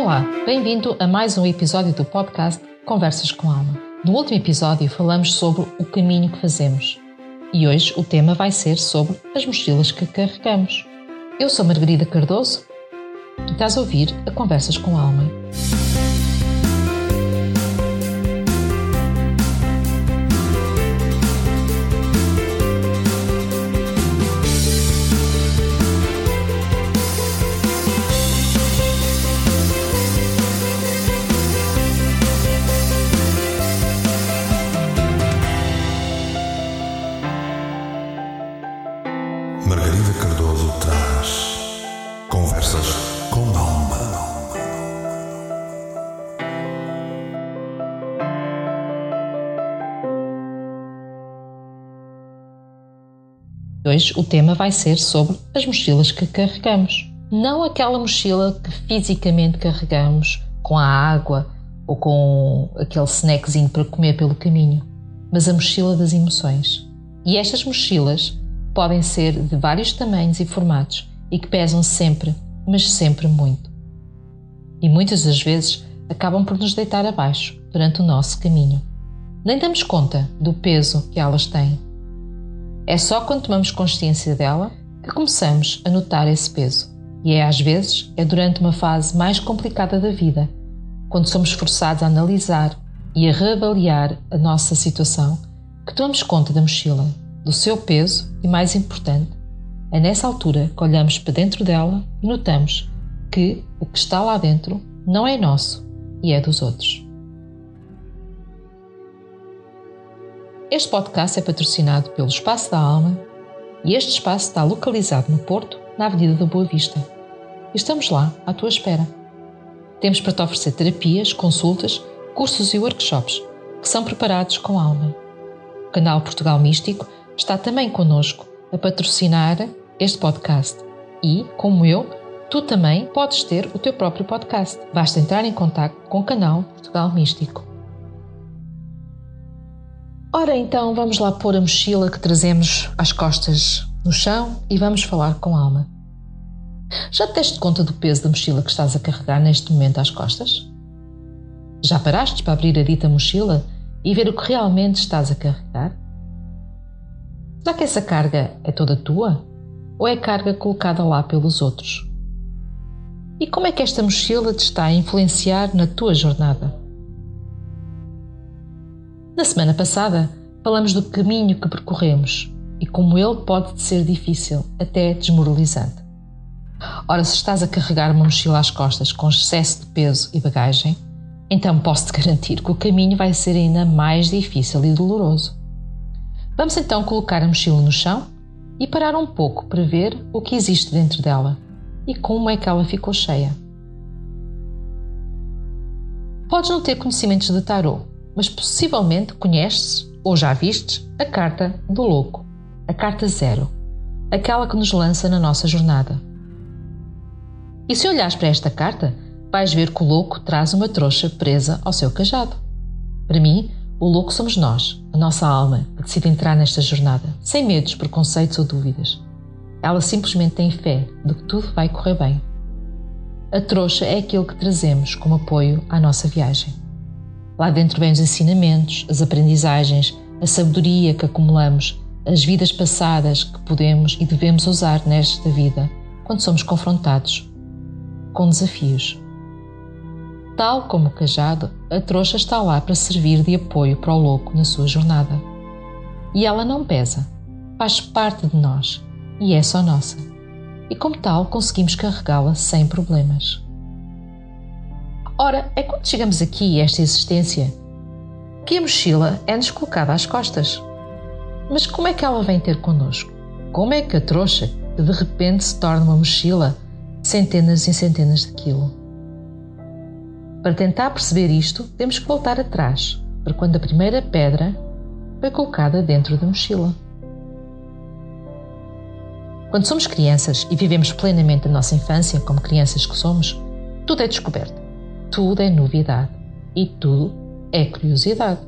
Olá, bem-vindo a mais um episódio do podcast Conversas com Alma. No último episódio falamos sobre o caminho que fazemos e hoje o tema vai ser sobre as mochilas que carregamos. Eu sou Margarida Cardoso e estás a ouvir a Conversas com Alma. Hoje o tema vai ser sobre as mochilas que carregamos. Não aquela mochila que fisicamente carregamos com a água ou com aquele snackzinho para comer pelo caminho, mas a mochila das emoções. E estas mochilas podem ser de vários tamanhos e formatos e que pesam sempre, mas sempre muito. E muitas das vezes acabam por nos deitar abaixo durante o nosso caminho. Nem damos conta do peso que elas têm. É só quando tomamos consciência dela que começamos a notar esse peso. E é às vezes é durante uma fase mais complicada da vida, quando somos forçados a analisar e a reavaliar a nossa situação, que tomamos conta da mochila, do seu peso e, mais importante, é nessa altura que olhamos para dentro dela e notamos que o que está lá dentro não é nosso e é dos outros. Este podcast é patrocinado pelo Espaço da Alma e este espaço está localizado no Porto, na Avenida da Boa Vista. Estamos lá, à tua espera. Temos para te oferecer terapias, consultas, cursos e workshops que são preparados com alma. O canal Portugal Místico está também connosco a patrocinar este podcast e, como eu, tu também podes ter o teu próprio podcast. Basta entrar em contato com o canal Portugal Místico. Ora, então vamos lá pôr a mochila que trazemos às costas no chão e vamos falar com alma. Já te deste conta do peso da mochila que estás a carregar neste momento às costas? Já paraste para abrir a dita mochila e ver o que realmente estás a carregar? Será que essa carga é toda tua? Ou é carga colocada lá pelos outros? E como é que esta mochila te está a influenciar na tua jornada? Na semana passada, falamos do caminho que percorremos e como ele pode ser difícil, até desmoralizante. Ora, se estás a carregar uma mochila às costas com excesso de peso e bagagem, então posso-te garantir que o caminho vai ser ainda mais difícil e doloroso. Vamos então colocar a mochila no chão e parar um pouco para ver o que existe dentro dela e como é que ela ficou cheia. Podes não ter conhecimentos de tarot, mas possivelmente conheces ou já vistes a carta do louco, a carta zero, aquela que nos lança na nossa jornada. E se olhares para esta carta, vais ver que o louco traz uma trouxa presa ao seu cajado. Para mim, o louco somos nós, a nossa alma, que decide entrar nesta jornada, sem medos, preconceitos ou dúvidas. Ela simplesmente tem fé de que tudo vai correr bem. A trouxa é aquilo que trazemos como apoio à nossa viagem. Lá dentro vêm os ensinamentos, as aprendizagens, a sabedoria que acumulamos, as vidas passadas que podemos e devemos usar nesta vida quando somos confrontados com desafios. Tal como o cajado, a trouxa está lá para servir de apoio para o louco na sua jornada. E ela não pesa, faz parte de nós e é só nossa. E como tal, conseguimos carregá-la sem problemas. Ora, é quando chegamos aqui a esta existência que a mochila é-nos colocada às costas. Mas como é que ela vem ter connosco? Como é que a trouxa, que de repente se torna uma mochila, centenas e centenas de quilos? Para tentar perceber isto, temos que voltar atrás, para quando a primeira pedra foi colocada dentro da mochila. Quando somos crianças e vivemos plenamente a nossa infância como crianças que somos, tudo é descoberto, tudo é novidade e tudo é curiosidade.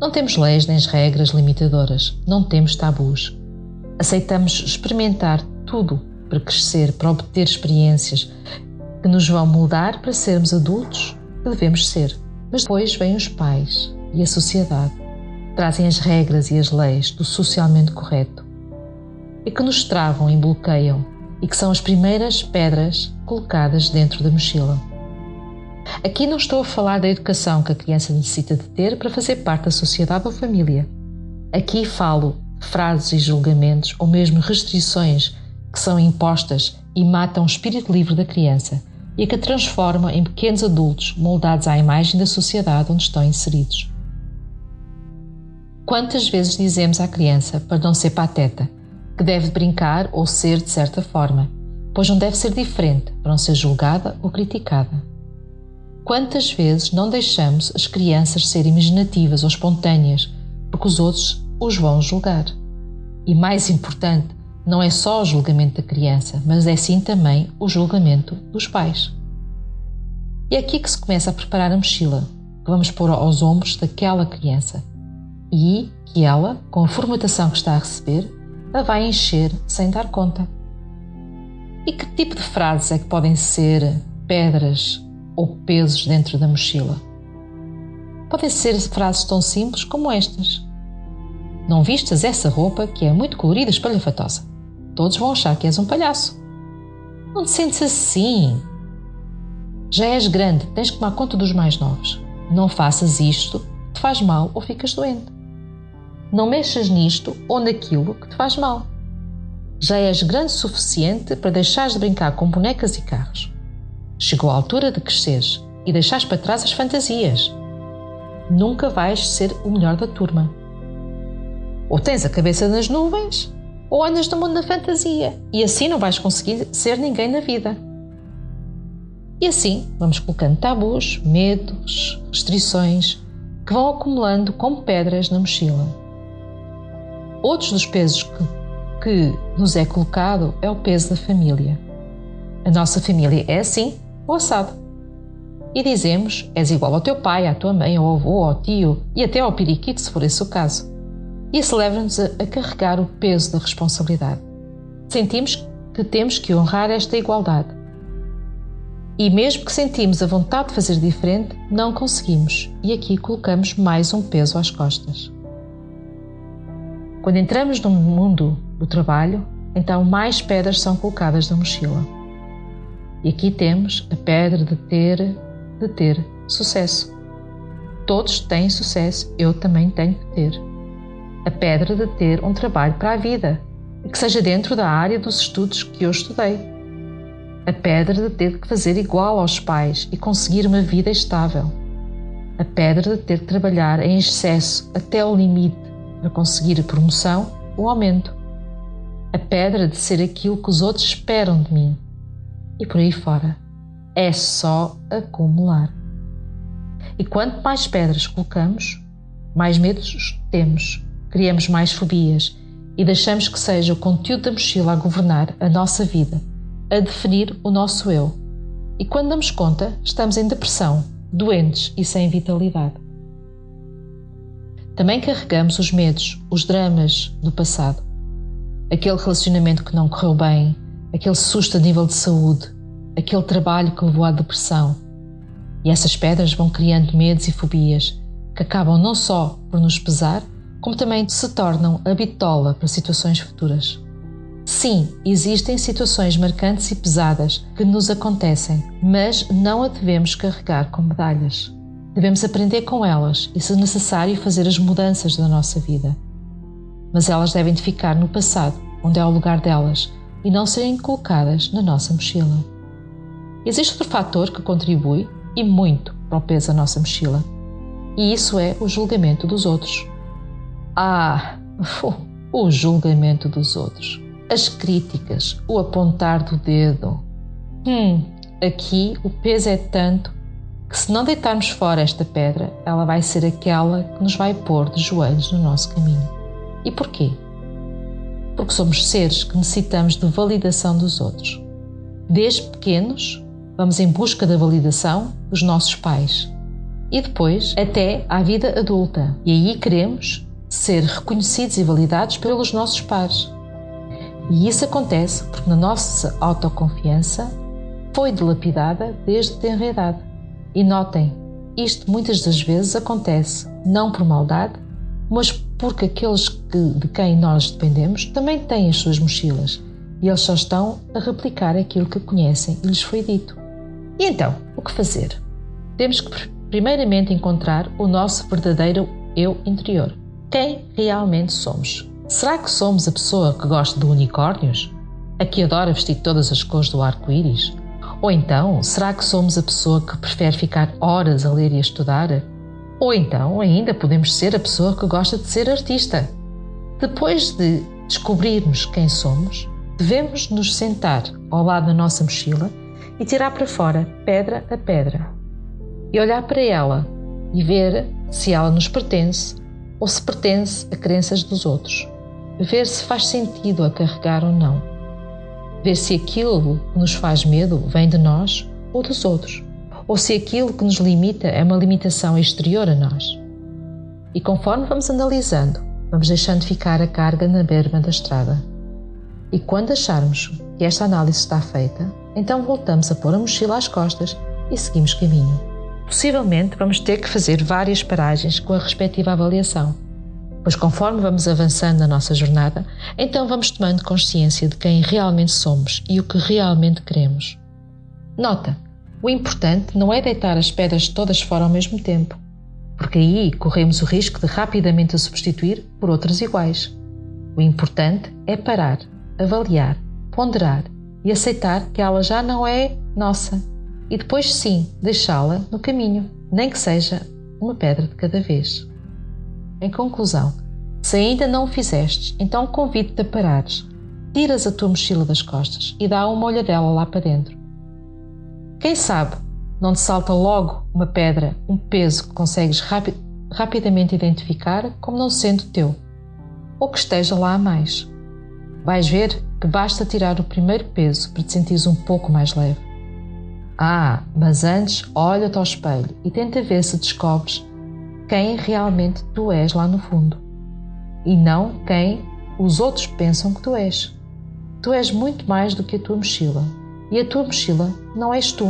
Não temos leis nem regras limitadoras, não temos tabus. Aceitamos experimentar tudo para crescer, para obter experiências que nos vão moldar para sermos adultos que devemos ser. Mas depois vêm os pais e a sociedade, trazem as regras e as leis do socialmente correto e que nos travam e bloqueiam e que são as primeiras pedras colocadas dentro da mochila. Aqui não estou a falar da educação que a criança necessita de ter para fazer parte da sociedade ou família. Aqui falo frases e julgamentos ou mesmo restrições que são impostas e matam o espírito livre da criança e que a transformam em pequenos adultos moldados à imagem da sociedade onde estão inseridos. Quantas vezes dizemos à criança para não ser pateta, que deve brincar ou ser de certa forma, pois não deve ser diferente para não ser julgada ou criticada? Quantas vezes não deixamos as crianças ser imaginativas ou espontâneas porque os outros os vão julgar? E mais importante, não é só o julgamento da criança, mas é sim também o julgamento dos pais. É aqui que se começa a preparar a mochila, que vamos pôr aos ombros daquela criança e que ela, com a formatação que está a receber, a vai encher sem dar conta. E que tipo de frases é que podem ser pedras ou pesos dentro da mochila. Podem ser frases tão simples como estas. Não vistas essa roupa que é muito colorida e espalhafatosa. Todos vão achar que és um palhaço. Não te sentes assim. Já és grande, tens que tomar conta dos mais novos. Não faças isto, te faz mal ou ficas doente. Não mexas nisto ou naquilo que te faz mal. Já és grande o suficiente para deixares de brincar com bonecas e carros. Chegou a altura de cresceres e deixares para trás as fantasias. Nunca vais ser o melhor da turma. Ou tens a cabeça nas nuvens, ou andas no mundo da fantasia, e assim não vais conseguir ser ninguém na vida. E assim vamos colocando tabus, medos, restrições que vão acumulando como pedras na mochila. Outros dos pesos que, que nos é colocado é o peso da família. A nossa família é assim ou assado. E dizemos: és igual ao teu pai, à tua mãe, ao avô, ao tio e até ao periquito, se for esse o caso. Isso leva-nos a carregar o peso da responsabilidade. Sentimos que temos que honrar esta igualdade. E mesmo que sentimos a vontade de fazer diferente, não conseguimos, e aqui colocamos mais um peso às costas. Quando entramos no mundo do trabalho, então mais pedras são colocadas na mochila. E aqui temos a pedra de ter, de ter sucesso. Todos têm sucesso, eu também tenho que ter. A pedra de ter um trabalho para a vida, que seja dentro da área dos estudos que eu estudei. A pedra de ter que fazer igual aos pais e conseguir uma vida estável. A pedra de ter que trabalhar em excesso até o limite para conseguir a promoção ou aumento. A pedra de ser aquilo que os outros esperam de mim e por aí fora. É só acumular. E quanto mais pedras colocamos, mais medos temos, criamos mais fobias e deixamos que seja o conteúdo da mochila a governar a nossa vida, a definir o nosso eu. E quando damos conta, estamos em depressão, doentes e sem vitalidade. Também carregamos os medos, os dramas do passado. Aquele relacionamento que não correu bem, aquele susto a nível de saúde, aquele trabalho que levou à depressão. E essas pedras vão criando medos e fobias que acabam não só por nos pesar, como também se tornam a bitola para situações futuras. Sim, existem situações marcantes e pesadas que nos acontecem, mas não a devemos carregar com medalhas. Devemos aprender com elas e, se necessário, fazer as mudanças da nossa vida. Mas elas devem ficar no passado, onde é o lugar delas, e não serem colocadas na nossa mochila. Existe outro fator que contribui, e muito, para o peso da nossa mochila. E isso é o julgamento dos outros. Ah, o julgamento dos outros. As críticas, o apontar do dedo. Hum, aqui o peso é tanto que se não deitarmos fora esta pedra, ela vai ser aquela que nos vai pôr de joelhos no nosso caminho. E porquê? Porque somos seres que necessitamos de validação dos outros. Desde pequenos, vamos em busca da validação dos nossos pais e depois até à vida adulta. E aí queremos ser reconhecidos e validados pelos nossos pares. E isso acontece porque na nossa autoconfiança foi dilapidada desde tenra idade. E notem, isto muitas das vezes acontece não por maldade, mas porque aqueles que, de quem nós dependemos também têm as suas mochilas e eles só estão a replicar aquilo que conhecem e lhes foi dito. E então, o que fazer? Temos que primeiramente encontrar o nosso verdadeiro eu interior. Quem realmente somos? Será que somos a pessoa que gosta de unicórnios? A que adora vestir todas as cores do arco-íris? Ou então, será que somos a pessoa que prefere ficar horas a ler e a estudar? Ou então, ainda podemos ser a pessoa que gosta de ser artista. Depois de descobrirmos quem somos, devemos nos sentar ao lado da nossa mochila e tirar para fora, pedra a pedra, e olhar para ela e ver se ela nos pertence ou se pertence a crenças dos outros. Ver se faz sentido a carregar ou não. Ver se aquilo que nos faz medo vem de nós ou dos outros. Ou se aquilo que nos limita é uma limitação exterior a nós. E conforme vamos analisando, vamos deixando ficar a carga na berma da estrada. E quando acharmos que esta análise está feita, então voltamos a pôr a mochila às costas e seguimos caminho. Possivelmente vamos ter que fazer várias paragens com a respectiva avaliação, pois conforme vamos avançando na nossa jornada, então vamos tomando consciência de quem realmente somos e o que realmente queremos. Nota: o importante não é deitar as pedras todas fora ao mesmo tempo, porque aí corremos o risco de rapidamente a substituir por outras iguais. O importante é parar, avaliar, ponderar e aceitar que ela já não é nossa e depois sim deixá-la no caminho, nem que seja uma pedra de cada vez. Em conclusão, se ainda não o fizestes, então convido-te a parares. Tiras a tua mochila das costas e dá uma olhadela lá para dentro. Quem sabe não te salta logo uma pedra, um peso que consegues rapi rapidamente identificar como não sendo teu, ou que esteja lá a mais. Vais ver que basta tirar o primeiro peso para te sentires um pouco mais leve. Ah, mas antes olha-te ao espelho e tenta ver se descobres quem realmente tu és lá no fundo e não quem os outros pensam que tu és. Tu és muito mais do que a tua mochila e a tua mochila não és tu.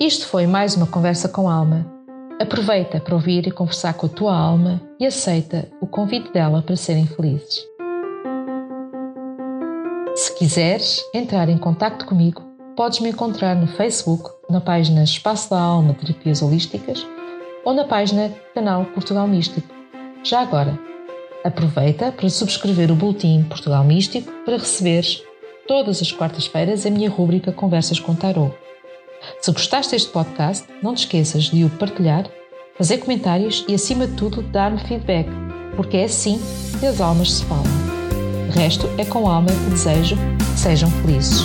Isto foi mais uma conversa com a alma. Aproveita para ouvir e conversar com a tua alma e aceita o convite dela para serem felizes. Se quiseres entrar em contato comigo, podes me encontrar no Facebook, na página Espaço da Alma Terapias Holísticas ou na página Canal Portugal Místico. Já agora, aproveita para subscrever o Boletim Portugal Místico para receberes todas as quartas-feiras a minha rúbrica Conversas com Tarot. Se gostaste deste podcast, não te esqueças de o partilhar, fazer comentários e, acima de tudo, dar-me feedback, porque é assim que as almas se falam resto é com alma que desejo que sejam felizes.